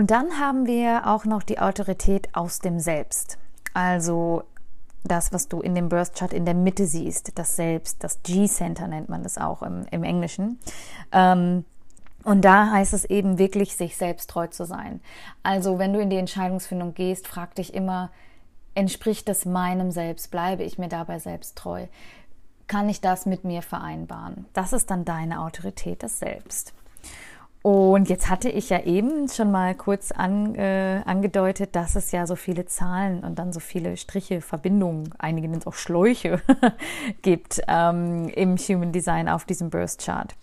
Und dann haben wir auch noch die Autorität aus dem Selbst. Also das, was du in dem Birth Chart in der Mitte siehst, das Selbst, das G-Center nennt man das auch im, im Englischen. Ähm, und da heißt es eben wirklich, sich selbst treu zu sein. Also wenn du in die Entscheidungsfindung gehst, frag dich immer, entspricht das meinem Selbst? Bleibe ich mir dabei selbst treu? Kann ich das mit mir vereinbaren? Das ist dann deine Autorität, das Selbst. Und jetzt hatte ich ja eben schon mal kurz an, äh, angedeutet, dass es ja so viele Zahlen und dann so viele Striche, Verbindungen, einige nennen es auch Schläuche, gibt ähm, im Human Design auf diesem Birth Chart.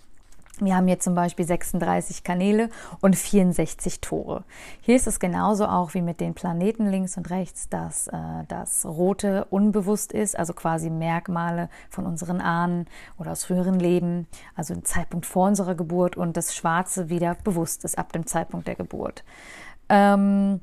Wir haben hier zum Beispiel 36 Kanäle und 64 Tore. Hier ist es genauso auch wie mit den Planeten links und rechts, dass äh, das Rote unbewusst ist, also quasi Merkmale von unseren Ahnen oder aus früheren Leben, also ein Zeitpunkt vor unserer Geburt und das Schwarze wieder bewusst ist ab dem Zeitpunkt der Geburt. Ähm,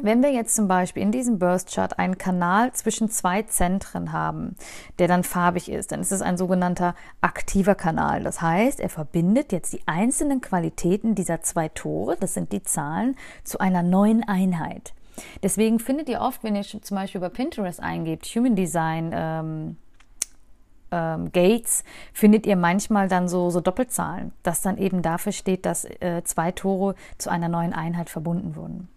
wenn wir jetzt zum Beispiel in diesem Burst Chart einen Kanal zwischen zwei Zentren haben, der dann farbig ist, dann ist es ein sogenannter aktiver Kanal. Das heißt, er verbindet jetzt die einzelnen Qualitäten dieser zwei Tore, das sind die Zahlen, zu einer neuen Einheit. Deswegen findet ihr oft, wenn ihr zum Beispiel über Pinterest eingebt, Human Design, ähm, ähm, Gates, findet ihr manchmal dann so, so Doppelzahlen, das dann eben dafür steht, dass äh, zwei Tore zu einer neuen Einheit verbunden wurden.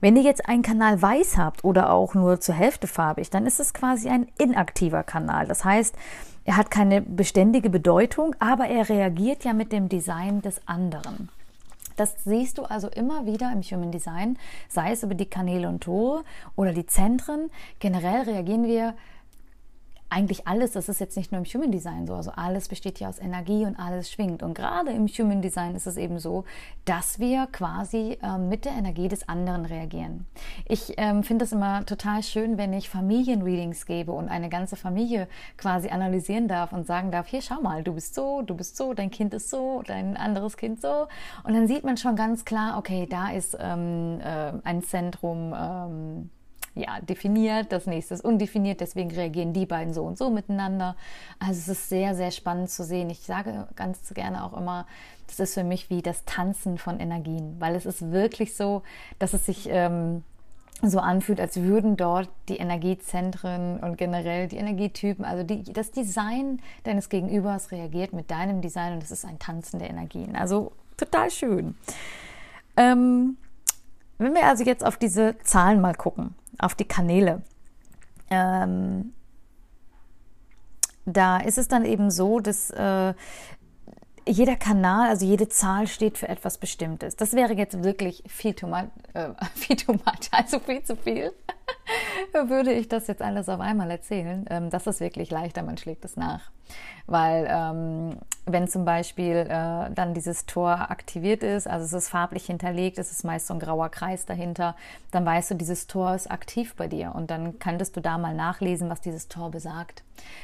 Wenn ihr jetzt einen Kanal weiß habt oder auch nur zur Hälfte farbig, dann ist es quasi ein inaktiver Kanal. Das heißt, er hat keine beständige Bedeutung, aber er reagiert ja mit dem Design des anderen. Das siehst du also immer wieder im Human Design, sei es über die Kanäle und Tore oder die Zentren. Generell reagieren wir eigentlich alles, das ist jetzt nicht nur im Human Design so, also alles besteht ja aus Energie und alles schwingt. Und gerade im Human Design ist es eben so, dass wir quasi ähm, mit der Energie des anderen reagieren. Ich ähm, finde es immer total schön, wenn ich Familienreadings gebe und eine ganze Familie quasi analysieren darf und sagen darf, hier schau mal, du bist so, du bist so, dein Kind ist so, dein anderes Kind so. Und dann sieht man schon ganz klar, okay, da ist ähm, äh, ein Zentrum, ähm, ja, definiert, das nächste ist undefiniert, deswegen reagieren die beiden so und so miteinander. Also es ist sehr, sehr spannend zu sehen. Ich sage ganz gerne auch immer, das ist für mich wie das Tanzen von Energien, weil es ist wirklich so, dass es sich ähm, so anfühlt, als würden dort die Energiezentren und generell die Energietypen, also die, das Design deines Gegenübers reagiert mit deinem Design und es ist ein Tanzen der Energien. Also total schön. Ähm, wenn wir also jetzt auf diese Zahlen mal gucken, auf die Kanäle. Ähm, da ist es dann eben so, dass äh, jeder Kanal, also jede Zahl steht für etwas Bestimmtes. Das wäre jetzt wirklich viel too much, äh, viel too much, also viel zu viel. Würde ich das jetzt alles auf einmal erzählen, ähm, das ist wirklich leichter, man schlägt es nach. Weil ähm, wenn zum Beispiel äh, dann dieses Tor aktiviert ist, also es ist farblich hinterlegt, es ist meist so ein grauer Kreis dahinter, dann weißt du, dieses Tor ist aktiv bei dir und dann könntest du da mal nachlesen, was dieses Tor besagt.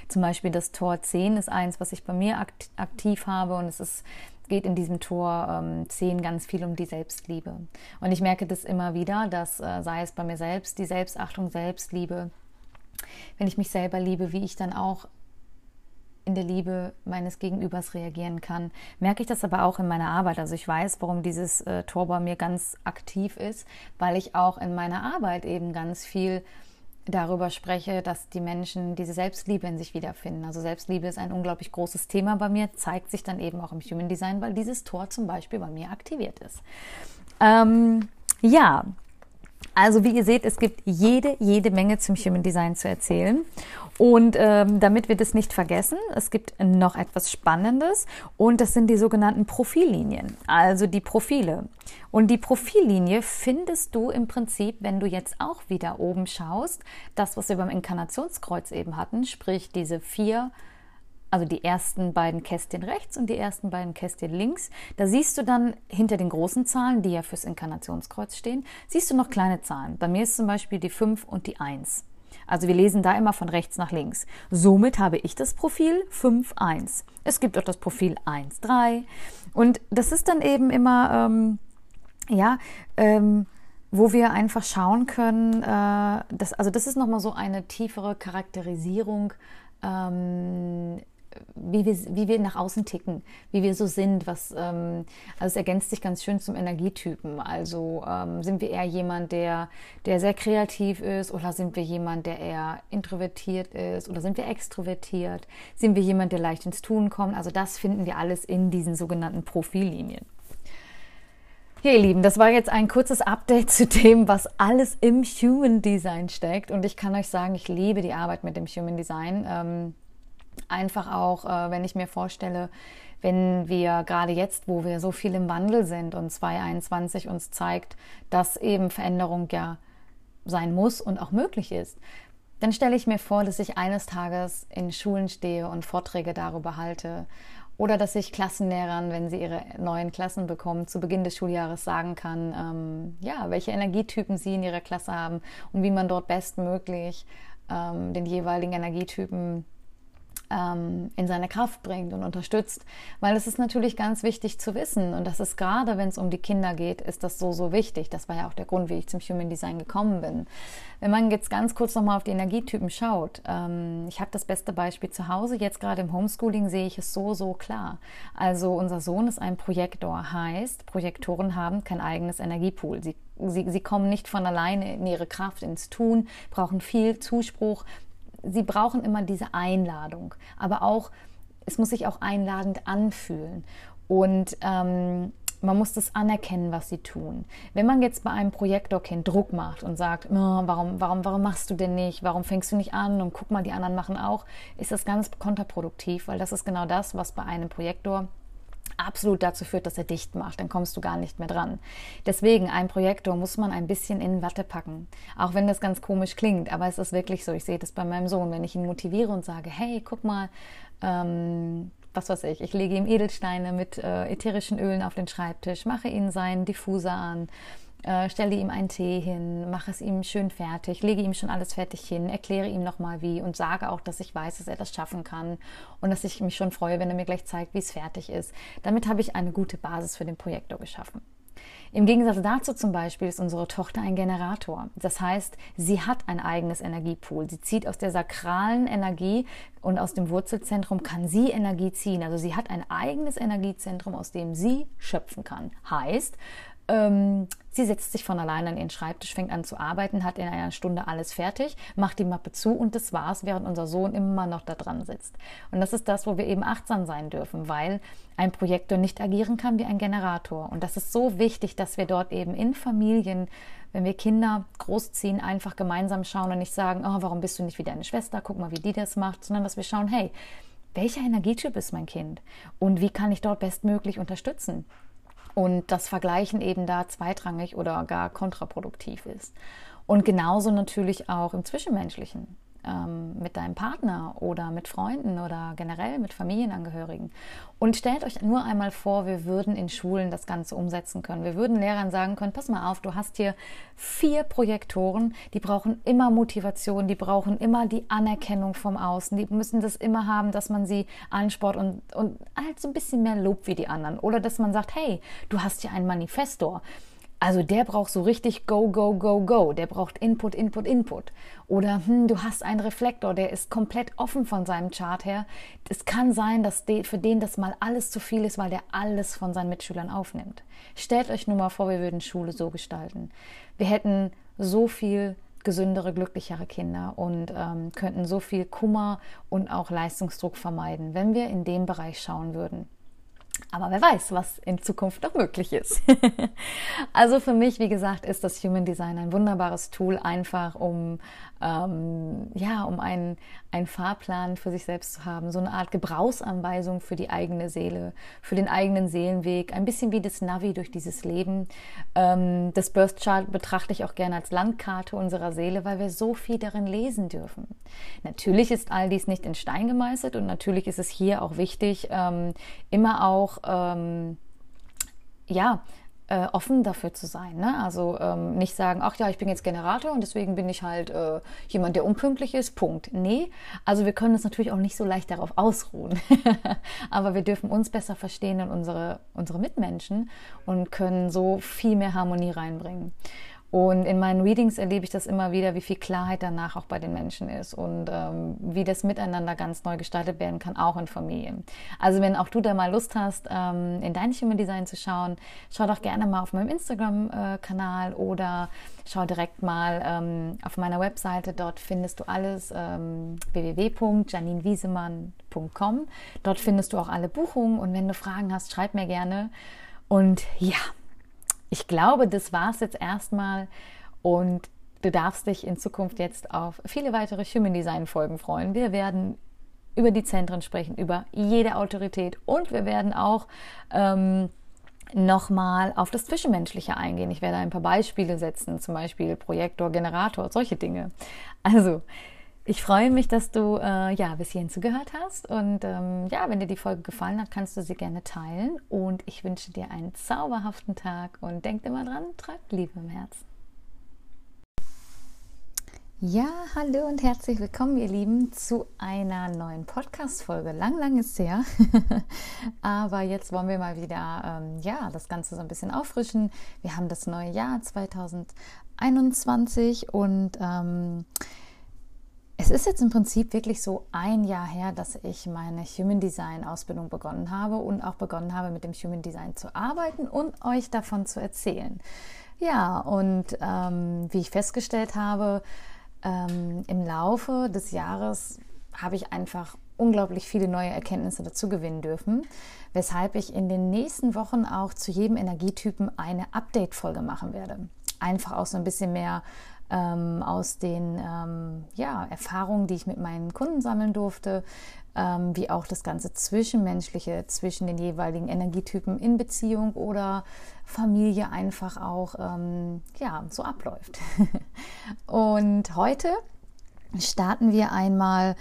Zum Beispiel das Tor 10 ist eins, was ich bei mir aktiv habe und es ist geht in diesem Tor ähm, 10 ganz viel um die Selbstliebe. Und ich merke das immer wieder, dass äh, sei es bei mir selbst, die Selbstachtung, Selbstliebe, wenn ich mich selber liebe, wie ich dann auch in der Liebe meines Gegenübers reagieren kann. Merke ich das aber auch in meiner Arbeit. Also ich weiß, warum dieses äh, Tor bei mir ganz aktiv ist, weil ich auch in meiner Arbeit eben ganz viel darüber spreche, dass die Menschen diese Selbstliebe in sich wiederfinden. Also Selbstliebe ist ein unglaublich großes Thema bei mir, zeigt sich dann eben auch im Human Design, weil dieses Tor zum Beispiel bei mir aktiviert ist. Ähm, ja, also wie ihr seht, es gibt jede, jede Menge zum Human Design zu erzählen. Und ähm, damit wir das nicht vergessen, es gibt noch etwas Spannendes und das sind die sogenannten Profillinien, also die Profile. Und die Profillinie findest du im Prinzip, wenn du jetzt auch wieder oben schaust, das, was wir beim Inkarnationskreuz eben hatten, sprich diese vier also die ersten beiden Kästchen rechts und die ersten beiden Kästchen links. Da siehst du dann hinter den großen Zahlen, die ja fürs Inkarnationskreuz stehen, siehst du noch kleine Zahlen. Bei mir ist zum Beispiel die 5 und die 1. Also wir lesen da immer von rechts nach links. Somit habe ich das Profil 5.1. Es gibt auch das Profil 1.3. Und das ist dann eben immer, ähm, ja, ähm, wo wir einfach schauen können, äh, das, also das ist nochmal so eine tiefere Charakterisierung ähm, wie wir, wie wir nach außen ticken, wie wir so sind. Was, ähm, also es ergänzt sich ganz schön zum Energietypen. Also ähm, sind wir eher jemand, der, der sehr kreativ ist oder sind wir jemand, der eher introvertiert ist oder sind wir extrovertiert? Sind wir jemand, der leicht ins Tun kommt? Also das finden wir alles in diesen sogenannten Profillinien. Ja, ihr Lieben, das war jetzt ein kurzes Update zu dem, was alles im Human Design steckt. Und ich kann euch sagen, ich liebe die Arbeit mit dem Human Design. Ähm, einfach auch, äh, wenn ich mir vorstelle, wenn wir gerade jetzt, wo wir so viel im Wandel sind und 2021 uns zeigt, dass eben Veränderung ja sein muss und auch möglich ist, dann stelle ich mir vor, dass ich eines Tages in Schulen stehe und Vorträge darüber halte oder dass ich Klassenlehrern, wenn sie ihre neuen Klassen bekommen, zu Beginn des Schuljahres sagen kann, ähm, ja, welche Energietypen sie in ihrer Klasse haben und wie man dort bestmöglich ähm, den jeweiligen Energietypen ähm, in seine Kraft bringt und unterstützt. Weil es ist natürlich ganz wichtig zu wissen und das ist gerade, wenn es um die Kinder geht, ist das so, so wichtig. Das war ja auch der Grund, wie ich zum Human Design gekommen bin. Wenn man jetzt ganz kurz nochmal auf die Energietypen schaut, ähm, ich habe das beste Beispiel zu Hause, jetzt gerade im Homeschooling sehe ich es so, so klar. Also unser Sohn ist ein Projektor, heißt, Projektoren haben kein eigenes Energiepool. Sie Sie, sie, kommen nicht von alleine in ihre Kraft, ins Tun, brauchen viel Zuspruch, sie brauchen immer diese Einladung, aber auch, es muss sich auch einladend anfühlen. Und ähm, man muss das anerkennen, was sie tun. Wenn man jetzt bei einem Projektorkind Druck macht und sagt, oh, warum, warum, warum machst du denn nicht? Warum fängst du nicht an? Und guck mal, die anderen machen auch, ist das ganz kontraproduktiv, weil das ist genau das, was bei einem Projektor absolut dazu führt, dass er dicht macht. Dann kommst du gar nicht mehr dran. Deswegen, ein Projektor muss man ein bisschen in Watte packen. Auch wenn das ganz komisch klingt, aber es ist wirklich so. Ich sehe das bei meinem Sohn, wenn ich ihn motiviere und sage, hey, guck mal, ähm, was weiß ich, ich lege ihm Edelsteine mit äh, ätherischen Ölen auf den Schreibtisch, mache ihn seinen Diffuser an, äh, stelle ihm einen Tee hin, mache es ihm schön fertig, lege ihm schon alles fertig hin, erkläre ihm nochmal wie und sage auch, dass ich weiß, dass er das schaffen kann und dass ich mich schon freue, wenn er mir gleich zeigt, wie es fertig ist. Damit habe ich eine gute Basis für den Projektor geschaffen. Im Gegensatz dazu zum Beispiel ist unsere Tochter ein Generator. Das heißt, sie hat ein eigenes Energiepool. Sie zieht aus der sakralen Energie und aus dem Wurzelzentrum kann sie Energie ziehen. Also sie hat ein eigenes Energiezentrum, aus dem sie schöpfen kann. Heißt, ähm, sie setzt sich von alleine an ihren Schreibtisch, fängt an zu arbeiten, hat in einer Stunde alles fertig, macht die Mappe zu und das war's, während unser Sohn immer noch da dran sitzt. Und das ist das, wo wir eben achtsam sein dürfen, weil ein Projektor nicht agieren kann wie ein Generator. Und das ist so wichtig, dass wir dort eben in Familien, wenn wir Kinder großziehen, einfach gemeinsam schauen und nicht sagen, oh, warum bist du nicht wie deine Schwester, guck mal, wie die das macht, sondern dass wir schauen, hey, welcher Energietyp ist mein Kind und wie kann ich dort bestmöglich unterstützen? Und das Vergleichen eben da zweitrangig oder gar kontraproduktiv ist. Und genauso natürlich auch im Zwischenmenschlichen ähm, mit deinem Partner oder mit Freunden oder generell mit Familienangehörigen. Und stellt euch nur einmal vor, wir würden in Schulen das Ganze umsetzen können. Wir würden Lehrern sagen können, pass mal auf, du hast hier vier Projektoren, die brauchen immer Motivation, die brauchen immer die Anerkennung vom Außen, die müssen das immer haben, dass man sie ansport und, und halt so ein bisschen mehr lobt wie die anderen. Oder dass man sagt, hey, du hast hier einen Manifestor also der braucht so richtig Go, Go, Go, Go. Der braucht Input, Input, Input. Oder hm, du hast einen Reflektor, der ist komplett offen von seinem Chart her. Es kann sein, dass für den das mal alles zu viel ist, weil der alles von seinen Mitschülern aufnimmt. Stellt euch nur mal vor, wir würden Schule so gestalten. Wir hätten so viel gesündere, glücklichere Kinder und ähm, könnten so viel Kummer und auch Leistungsdruck vermeiden, wenn wir in dem Bereich schauen würden. Aber wer weiß, was in Zukunft noch möglich ist. also für mich, wie gesagt, ist das Human Design ein wunderbares Tool, einfach um ähm, ja, um einen, einen Fahrplan für sich selbst zu haben, so eine Art Gebrauchsanweisung für die eigene Seele, für den eigenen Seelenweg, ein bisschen wie das Navi durch dieses Leben. Ähm, das Birth Chart betrachte ich auch gerne als Landkarte unserer Seele, weil wir so viel darin lesen dürfen. Natürlich ist all dies nicht in Stein gemeißelt und natürlich ist es hier auch wichtig, ähm, immer auch ähm, ja, äh, offen dafür zu sein. Ne? Also ähm, nicht sagen, ach ja, ich bin jetzt Generator und deswegen bin ich halt äh, jemand, der unpünktlich ist. Punkt. Nee, also wir können uns natürlich auch nicht so leicht darauf ausruhen. Aber wir dürfen uns besser verstehen und unsere, unsere Mitmenschen und können so viel mehr Harmonie reinbringen. Und in meinen Readings erlebe ich das immer wieder, wie viel Klarheit danach auch bei den Menschen ist und ähm, wie das Miteinander ganz neu gestaltet werden kann, auch in Familien. Also wenn auch du da mal Lust hast, ähm, in dein Human Design zu schauen, schau doch gerne mal auf meinem Instagram-Kanal äh, oder schau direkt mal ähm, auf meiner Webseite. Dort findest du alles ähm, www.janinwiesemann.com. Dort findest du auch alle Buchungen und wenn du Fragen hast, schreib mir gerne. Und ja, ich glaube, das war es jetzt erstmal und du darfst dich in Zukunft jetzt auf viele weitere Human Design Folgen freuen. Wir werden über die Zentren sprechen, über jede Autorität und wir werden auch ähm, nochmal auf das Zwischenmenschliche eingehen. Ich werde ein paar Beispiele setzen, zum Beispiel Projektor, Generator, solche Dinge. Also, ich freue mich, dass du äh, ja bis hierhin zugehört hast. Und ähm, ja, wenn dir die Folge gefallen hat, kannst du sie gerne teilen. Und ich wünsche dir einen zauberhaften Tag und denk immer dran, trag Liebe im Herzen. Ja, hallo und herzlich willkommen, ihr Lieben, zu einer neuen Podcast-Folge. Lang, lang ist her. Aber jetzt wollen wir mal wieder, ähm, ja, das Ganze so ein bisschen auffrischen. Wir haben das neue Jahr 2021 und ähm, es ist jetzt im Prinzip wirklich so ein Jahr her, dass ich meine Human Design Ausbildung begonnen habe und auch begonnen habe, mit dem Human Design zu arbeiten und euch davon zu erzählen. Ja, und ähm, wie ich festgestellt habe, ähm, im Laufe des Jahres habe ich einfach unglaublich viele neue Erkenntnisse dazu gewinnen dürfen, weshalb ich in den nächsten Wochen auch zu jedem Energietypen eine Update-Folge machen werde. Einfach auch so ein bisschen mehr ähm, aus den ähm, ja, Erfahrungen, die ich mit meinen Kunden sammeln durfte, ähm, wie auch das ganze Zwischenmenschliche zwischen den jeweiligen Energietypen in Beziehung oder Familie einfach auch ähm, ja, so abläuft. Und heute starten wir einmal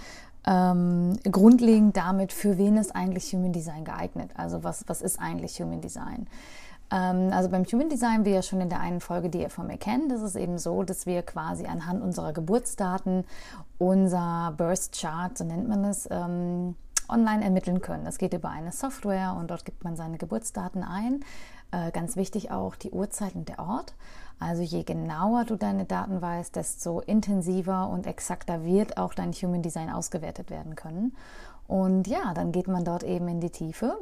ähm, grundlegend damit, für wen ist eigentlich Human Design geeignet? Also was, was ist eigentlich Human Design? Ähm, also beim Human Design, wie ihr schon in der einen Folge, die ihr von mir kennt, ist es eben so, dass wir quasi anhand unserer Geburtsdaten unser Birth Chart, so nennt man es, ähm, online ermitteln können. Das geht über eine Software und dort gibt man seine Geburtsdaten ein. Äh, ganz wichtig auch die Uhrzeit und der Ort. Also je genauer du deine Daten weißt, desto intensiver und exakter wird auch dein Human Design ausgewertet werden können. Und ja, dann geht man dort eben in die Tiefe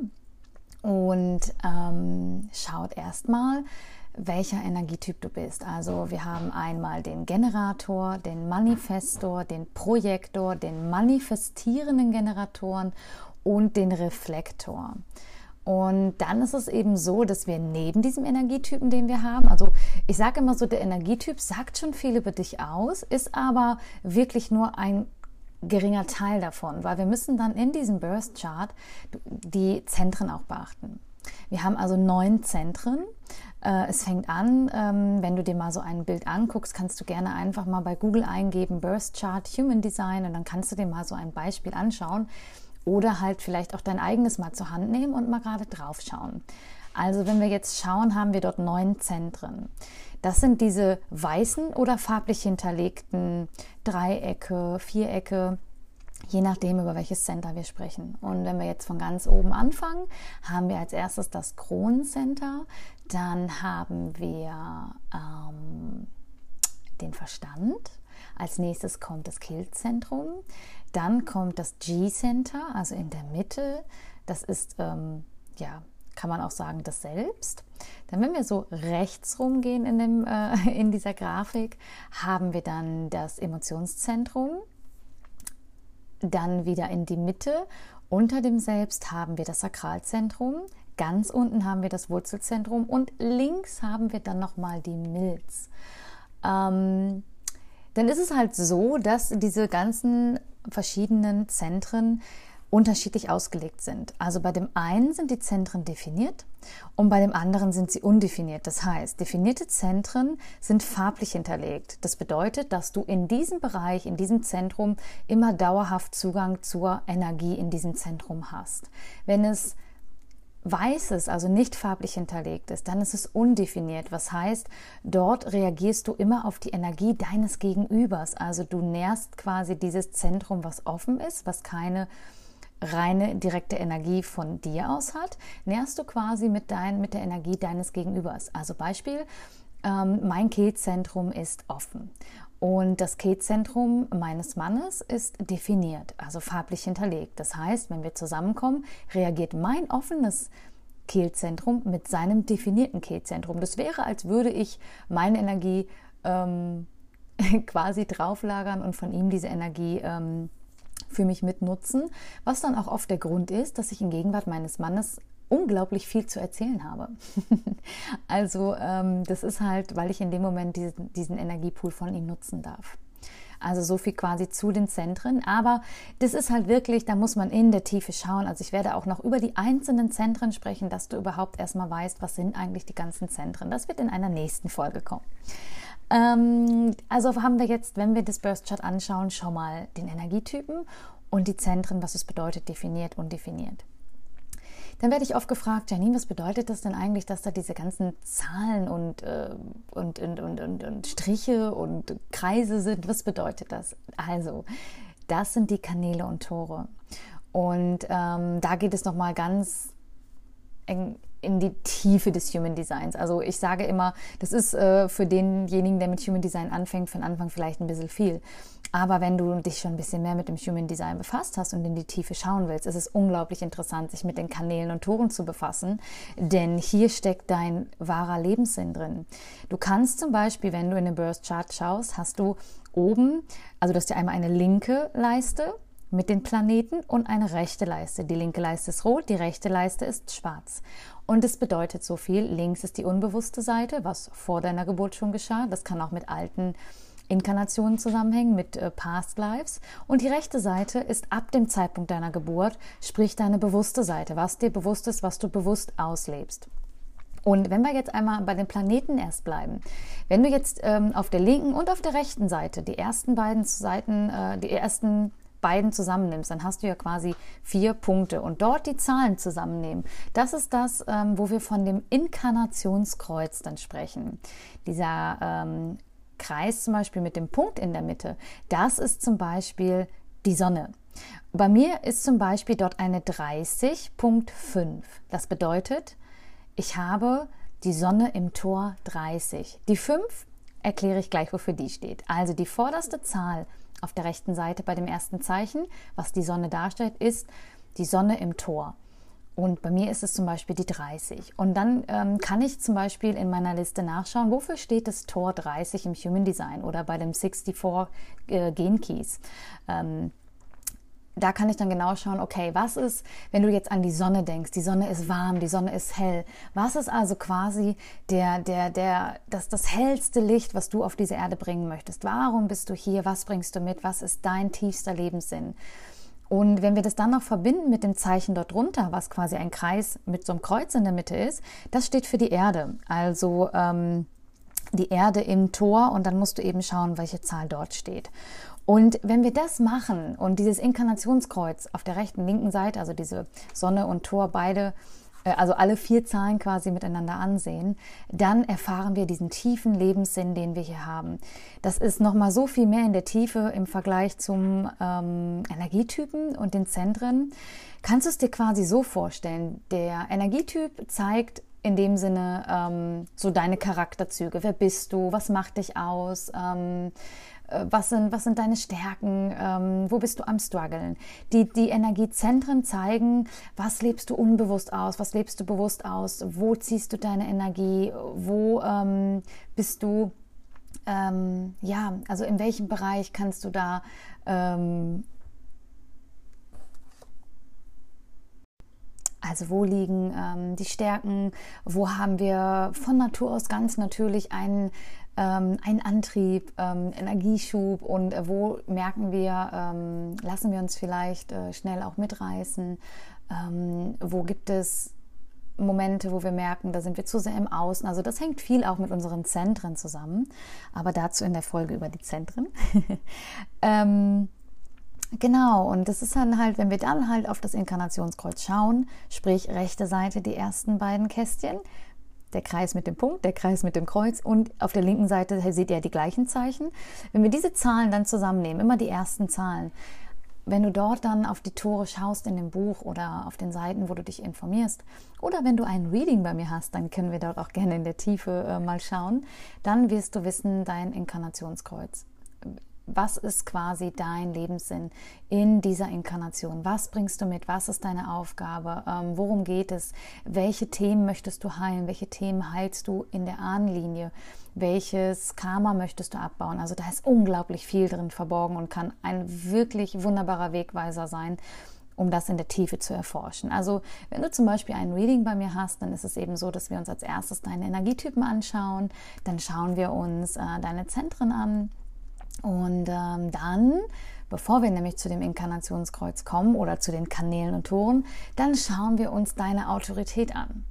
und ähm, schaut erstmal, welcher Energietyp du bist. Also wir haben einmal den Generator, den Manifestor, den Projektor, den manifestierenden Generatoren und den Reflektor. Und dann ist es eben so, dass wir neben diesem Energietypen, den wir haben, also ich sage immer so, der Energietyp sagt schon viel über dich aus, ist aber wirklich nur ein geringer Teil davon, weil wir müssen dann in diesem Burst Chart die Zentren auch beachten. Wir haben also neun Zentren. Äh, es fängt an, ähm, wenn du dir mal so ein Bild anguckst, kannst du gerne einfach mal bei Google eingeben, Burst Chart Human Design und dann kannst du dir mal so ein Beispiel anschauen oder halt vielleicht auch dein eigenes mal zur Hand nehmen und mal gerade drauf schauen. Also wenn wir jetzt schauen, haben wir dort neun Zentren. Das sind diese weißen oder farblich hinterlegten Dreiecke, Vierecke, je nachdem, über welches Center wir sprechen. Und wenn wir jetzt von ganz oben anfangen, haben wir als erstes das Kronencenter, dann haben wir ähm, den Verstand, als nächstes kommt das Kehlzentrum, dann kommt das G-Center, also in der Mitte, das ist ähm, ja kann man auch sagen, das Selbst. Dann, wenn wir so rechts rumgehen in, dem, äh, in dieser Grafik, haben wir dann das Emotionszentrum. Dann wieder in die Mitte. Unter dem Selbst haben wir das Sakralzentrum. Ganz unten haben wir das Wurzelzentrum und links haben wir dann nochmal die Milz. Ähm, dann ist es halt so, dass diese ganzen verschiedenen Zentren unterschiedlich ausgelegt sind. Also bei dem einen sind die Zentren definiert und bei dem anderen sind sie undefiniert. Das heißt, definierte Zentren sind farblich hinterlegt. Das bedeutet, dass du in diesem Bereich, in diesem Zentrum immer dauerhaft Zugang zur Energie in diesem Zentrum hast. Wenn es weißes, also nicht farblich hinterlegt ist, dann ist es undefiniert. Was heißt, dort reagierst du immer auf die Energie deines Gegenübers. Also du nährst quasi dieses Zentrum, was offen ist, was keine reine direkte Energie von dir aus hat, nährst du quasi mit, dein, mit der Energie deines Gegenübers. Also Beispiel, ähm, mein Kehlzentrum ist offen. Und das Kehlzentrum meines Mannes ist definiert, also farblich hinterlegt. Das heißt, wenn wir zusammenkommen, reagiert mein offenes Kehlzentrum mit seinem definierten Kehlzentrum. Das wäre, als würde ich meine Energie ähm, quasi drauflagern und von ihm diese Energie ähm, für mich mitnutzen, was dann auch oft der Grund ist, dass ich in Gegenwart meines Mannes unglaublich viel zu erzählen habe. also ähm, das ist halt, weil ich in dem Moment diesen, diesen Energiepool von ihm nutzen darf. Also so viel quasi zu den Zentren. Aber das ist halt wirklich, da muss man in der Tiefe schauen. Also ich werde auch noch über die einzelnen Zentren sprechen, dass du überhaupt erstmal weißt, was sind eigentlich die ganzen Zentren. Das wird in einer nächsten Folge kommen. Ähm, also haben wir jetzt, wenn wir das Burst Chart anschauen, schon mal den Energietypen und die Zentren, was es bedeutet, definiert und definiert. Dann werde ich oft gefragt, Janine, was bedeutet das denn eigentlich, dass da diese ganzen Zahlen und, äh, und, und, und, und, und Striche und Kreise sind? Was bedeutet das? Also, das sind die Kanäle und Tore. Und ähm, da geht es nochmal ganz eng in die Tiefe des Human Designs. Also ich sage immer, das ist äh, für denjenigen, der mit Human Design anfängt, von Anfang vielleicht ein bisschen viel. Aber wenn du dich schon ein bisschen mehr mit dem Human Design befasst hast und in die Tiefe schauen willst, ist es unglaublich interessant, sich mit den Kanälen und Toren zu befassen, denn hier steckt dein wahrer Lebenssinn drin. Du kannst zum Beispiel, wenn du in den Birth Chart schaust, hast du oben, also das ist ja einmal eine linke Leiste, mit den Planeten und eine rechte Leiste. Die linke Leiste ist rot, die rechte Leiste ist schwarz. Und es bedeutet so viel. Links ist die unbewusste Seite, was vor deiner Geburt schon geschah. Das kann auch mit alten Inkarnationen zusammenhängen, mit äh, Past Lives. Und die rechte Seite ist ab dem Zeitpunkt deiner Geburt, sprich deine bewusste Seite, was dir bewusst ist, was du bewusst auslebst. Und wenn wir jetzt einmal bei den Planeten erst bleiben, wenn du jetzt ähm, auf der linken und auf der rechten Seite die ersten beiden Seiten, äh, die ersten beiden zusammennimmst, dann hast du ja quasi vier Punkte und dort die Zahlen zusammennehmen. Das ist das, ähm, wo wir von dem Inkarnationskreuz dann sprechen. Dieser ähm, Kreis zum Beispiel mit dem Punkt in der Mitte, das ist zum Beispiel die Sonne. Bei mir ist zum Beispiel dort eine 30.5. Das bedeutet, ich habe die Sonne im Tor 30. Die 5 erkläre ich gleich, wofür die steht. Also die vorderste Zahl auf der rechten Seite bei dem ersten Zeichen, was die Sonne darstellt, ist die Sonne im Tor. Und bei mir ist es zum Beispiel die 30. Und dann ähm, kann ich zum Beispiel in meiner Liste nachschauen, wofür steht das Tor 30 im Human Design oder bei dem 64 äh, Gen Keys. Ähm, da kann ich dann genau schauen, okay, was ist, wenn du jetzt an die Sonne denkst, die Sonne ist warm, die Sonne ist hell. Was ist also quasi der, der, der, das, das hellste Licht, was du auf diese Erde bringen möchtest? Warum bist du hier? Was bringst du mit? Was ist dein tiefster Lebenssinn? Und wenn wir das dann noch verbinden mit dem Zeichen dort drunter, was quasi ein Kreis mit so einem Kreuz in der Mitte ist, das steht für die Erde. Also ähm, die Erde im Tor und dann musst du eben schauen, welche Zahl dort steht. Und wenn wir das machen und dieses Inkarnationskreuz auf der rechten, linken Seite, also diese Sonne und Tor beide, äh, also alle vier Zahlen quasi miteinander ansehen, dann erfahren wir diesen tiefen Lebenssinn, den wir hier haben. Das ist nochmal so viel mehr in der Tiefe im Vergleich zum ähm, Energietypen und den Zentren. Kannst du es dir quasi so vorstellen? Der Energietyp zeigt in dem Sinne ähm, so deine Charakterzüge. Wer bist du? Was macht dich aus? Ähm, äh, was sind, was sind deine Stärken, ähm, wo bist du am struggeln. Die, die Energiezentren zeigen, was lebst du unbewusst aus, was lebst du bewusst aus, wo ziehst du deine Energie, wo ähm, bist du, ähm, ja, also in welchem Bereich kannst du da ähm, Also wo liegen ähm, die Stärken? Wo haben wir von Natur aus ganz natürlich einen ähm, ein Antrieb, ähm, Energieschub und äh, wo merken wir, ähm, lassen wir uns vielleicht äh, schnell auch mitreißen, ähm, wo gibt es Momente, wo wir merken, da sind wir zu sehr im Außen. Also das hängt viel auch mit unseren Zentren zusammen, aber dazu in der Folge über die Zentren. ähm, Genau, und das ist dann halt, wenn wir dann halt auf das Inkarnationskreuz schauen, sprich rechte Seite die ersten beiden Kästchen, der Kreis mit dem Punkt, der Kreis mit dem Kreuz und auf der linken Seite seht ihr die gleichen Zeichen. Wenn wir diese Zahlen dann zusammennehmen, immer die ersten Zahlen, wenn du dort dann auf die Tore schaust in dem Buch oder auf den Seiten, wo du dich informierst, oder wenn du ein Reading bei mir hast, dann können wir dort auch gerne in der Tiefe äh, mal schauen, dann wirst du wissen, dein Inkarnationskreuz was ist quasi dein Lebenssinn in dieser Inkarnation? Was bringst du mit? Was ist deine Aufgabe? Ähm, worum geht es? Welche Themen möchtest du heilen? Welche Themen heilst du in der Ahnenlinie? Welches Karma möchtest du abbauen? Also da ist unglaublich viel drin verborgen und kann ein wirklich wunderbarer Wegweiser sein, um das in der Tiefe zu erforschen. Also wenn du zum Beispiel ein Reading bei mir hast, dann ist es eben so, dass wir uns als erstes deine Energietypen anschauen, dann schauen wir uns äh, deine Zentren an und ähm, dann, bevor wir nämlich zu dem Inkarnationskreuz kommen oder zu den Kanälen und Toren, dann schauen wir uns deine Autorität an.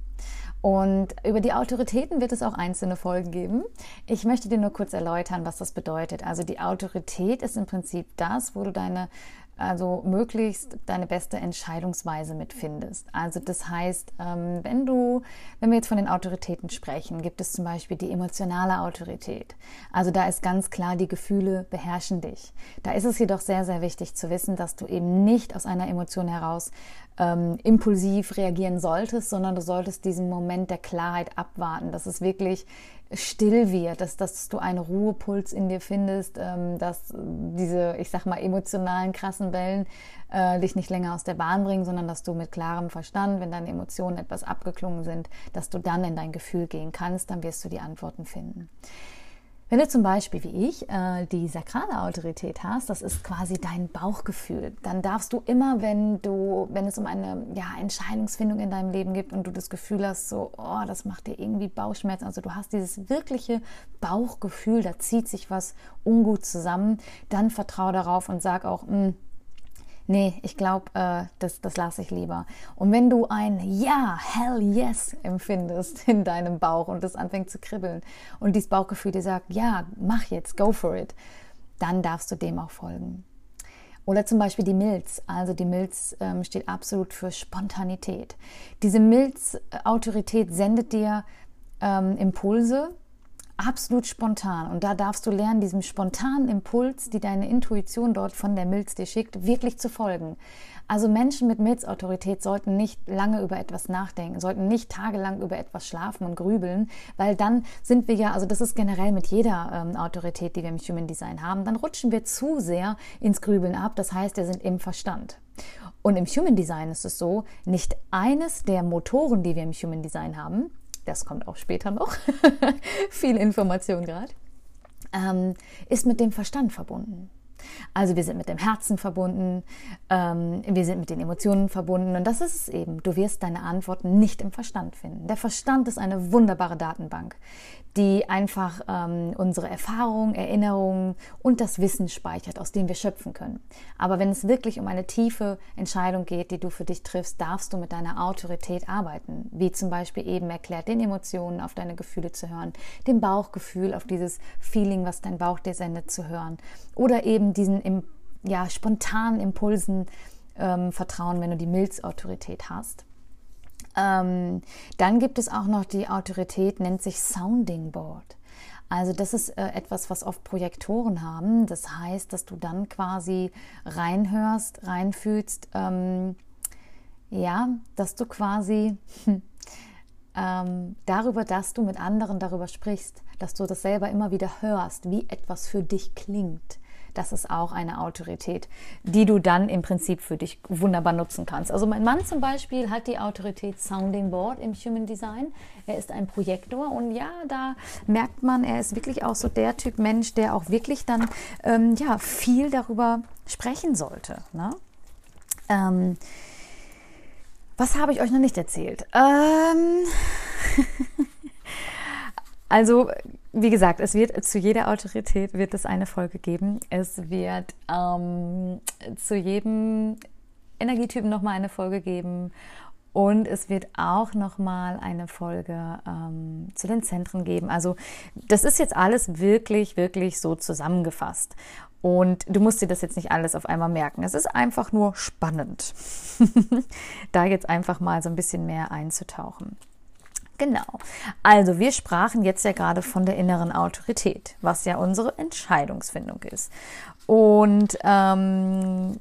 Und über die Autoritäten wird es auch einzelne Folgen geben. Ich möchte dir nur kurz erläutern, was das bedeutet. Also die Autorität ist im Prinzip das, wo du deine also möglichst deine beste Entscheidungsweise mitfindest. Also das heißt, ähm, wenn du, wenn wir jetzt von den Autoritäten sprechen, gibt es zum Beispiel die emotionale Autorität. Also da ist ganz klar, die Gefühle beherrschen dich. Da ist es jedoch sehr, sehr wichtig zu wissen, dass du eben nicht aus einer Emotion heraus ähm, impulsiv reagieren solltest, sondern du solltest diesen Moment der Klarheit abwarten, dass es wirklich still wird, dass, dass du einen Ruhepuls in dir findest, ähm, dass diese, ich sag mal, emotionalen, krassen Wellen äh, dich nicht länger aus der Bahn bringen, sondern dass du mit klarem Verstand, wenn deine Emotionen etwas abgeklungen sind, dass du dann in dein Gefühl gehen kannst, dann wirst du die Antworten finden. Wenn du zum Beispiel wie ich äh, die sakrale Autorität hast, das ist quasi dein Bauchgefühl, dann darfst du immer, wenn du, wenn es um eine ja, Entscheidungsfindung in deinem Leben gibt und du das Gefühl hast, so, oh, das macht dir irgendwie Bauchschmerzen, also du hast dieses wirkliche Bauchgefühl, da zieht sich was ungut zusammen, dann vertraue darauf und sag auch, mh, hm, nee, ich glaube, äh, das, das lasse ich lieber. Und wenn du ein Ja, hell yes empfindest in deinem Bauch und das anfängt zu kribbeln und dieses Bauchgefühl dir sagt, ja, mach jetzt, go for it, dann darfst du dem auch folgen. Oder zum Beispiel die Milz. Also die Milz ähm, steht absolut für Spontanität. Diese Milz-Autorität sendet dir ähm, Impulse, absolut spontan. Und da darfst du lernen, diesem spontanen Impuls, die deine Intuition dort von der Milz dir schickt, wirklich zu folgen. Also Menschen mit Milzautorität sollten nicht lange über etwas nachdenken, sollten nicht tagelang über etwas schlafen und grübeln, weil dann sind wir ja, also das ist generell mit jeder ähm, Autorität, die wir im Human Design haben, dann rutschen wir zu sehr ins Grübeln ab. Das heißt, wir sind im Verstand. Und im Human Design ist es so, nicht eines der Motoren, die wir im Human Design haben, das kommt auch später noch, viel Information gerade, ähm, ist mit dem Verstand verbunden. Also wir sind mit dem Herzen verbunden, ähm, wir sind mit den Emotionen verbunden und das ist es eben. Du wirst deine Antworten nicht im Verstand finden. Der Verstand ist eine wunderbare Datenbank, die einfach ähm, unsere Erfahrungen, Erinnerungen und das Wissen speichert, aus dem wir schöpfen können. Aber wenn es wirklich um eine tiefe Entscheidung geht, die du für dich triffst, darfst du mit deiner Autorität arbeiten. Wie zum Beispiel eben erklärt, den Emotionen auf deine Gefühle zu hören, dem Bauchgefühl auf dieses Feeling, was dein Bauch dir sendet, zu hören. Oder eben diesen ja, spontanen Impulsen ähm, vertrauen, wenn du die Milzautorität hast. Ähm, dann gibt es auch noch die Autorität, nennt sich Sounding Board. Also das ist äh, etwas, was oft Projektoren haben. Das heißt, dass du dann quasi reinhörst, reinfühlst, ähm, ja, dass du quasi ähm, darüber, dass du mit anderen darüber sprichst, dass du das selber immer wieder hörst, wie etwas für dich klingt das ist auch eine Autorität, die du dann im Prinzip für dich wunderbar nutzen kannst. Also mein Mann zum Beispiel hat die Autorität Sounding Board im Human Design. Er ist ein Projektor und ja, da merkt man, er ist wirklich auch so der Typ Mensch, der auch wirklich dann ähm, ja viel darüber sprechen sollte. Ne? Ähm, was habe ich euch noch nicht erzählt? Ähm also wie gesagt, es wird zu jeder Autorität wird es eine Folge geben. Es wird ähm, zu jedem Energietypen nochmal eine Folge geben. Und es wird auch nochmal eine Folge ähm, zu den Zentren geben. Also das ist jetzt alles wirklich, wirklich so zusammengefasst. Und du musst dir das jetzt nicht alles auf einmal merken. Es ist einfach nur spannend, da jetzt einfach mal so ein bisschen mehr einzutauchen. Genau. Also wir sprachen jetzt ja gerade von der inneren Autorität, was ja unsere Entscheidungsfindung ist. Und ähm,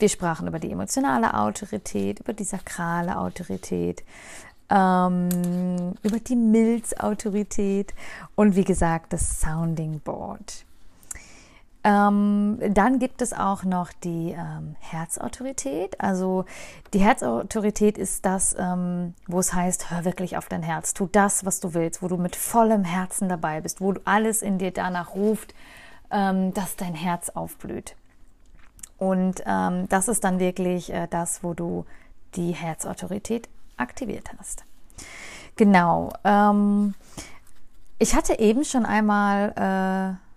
wir sprachen über die emotionale Autorität, über die sakrale Autorität, ähm, über die Milzautorität und wie gesagt das Sounding Board. Ähm, dann gibt es auch noch die ähm, Herzautorität. Also die Herzautorität ist das, ähm, wo es heißt, hör wirklich auf dein Herz, tu das, was du willst, wo du mit vollem Herzen dabei bist, wo du alles in dir danach ruft, ähm, dass dein Herz aufblüht. Und ähm, das ist dann wirklich äh, das, wo du die Herzautorität aktiviert hast. Genau. Ähm, ich hatte eben schon einmal äh,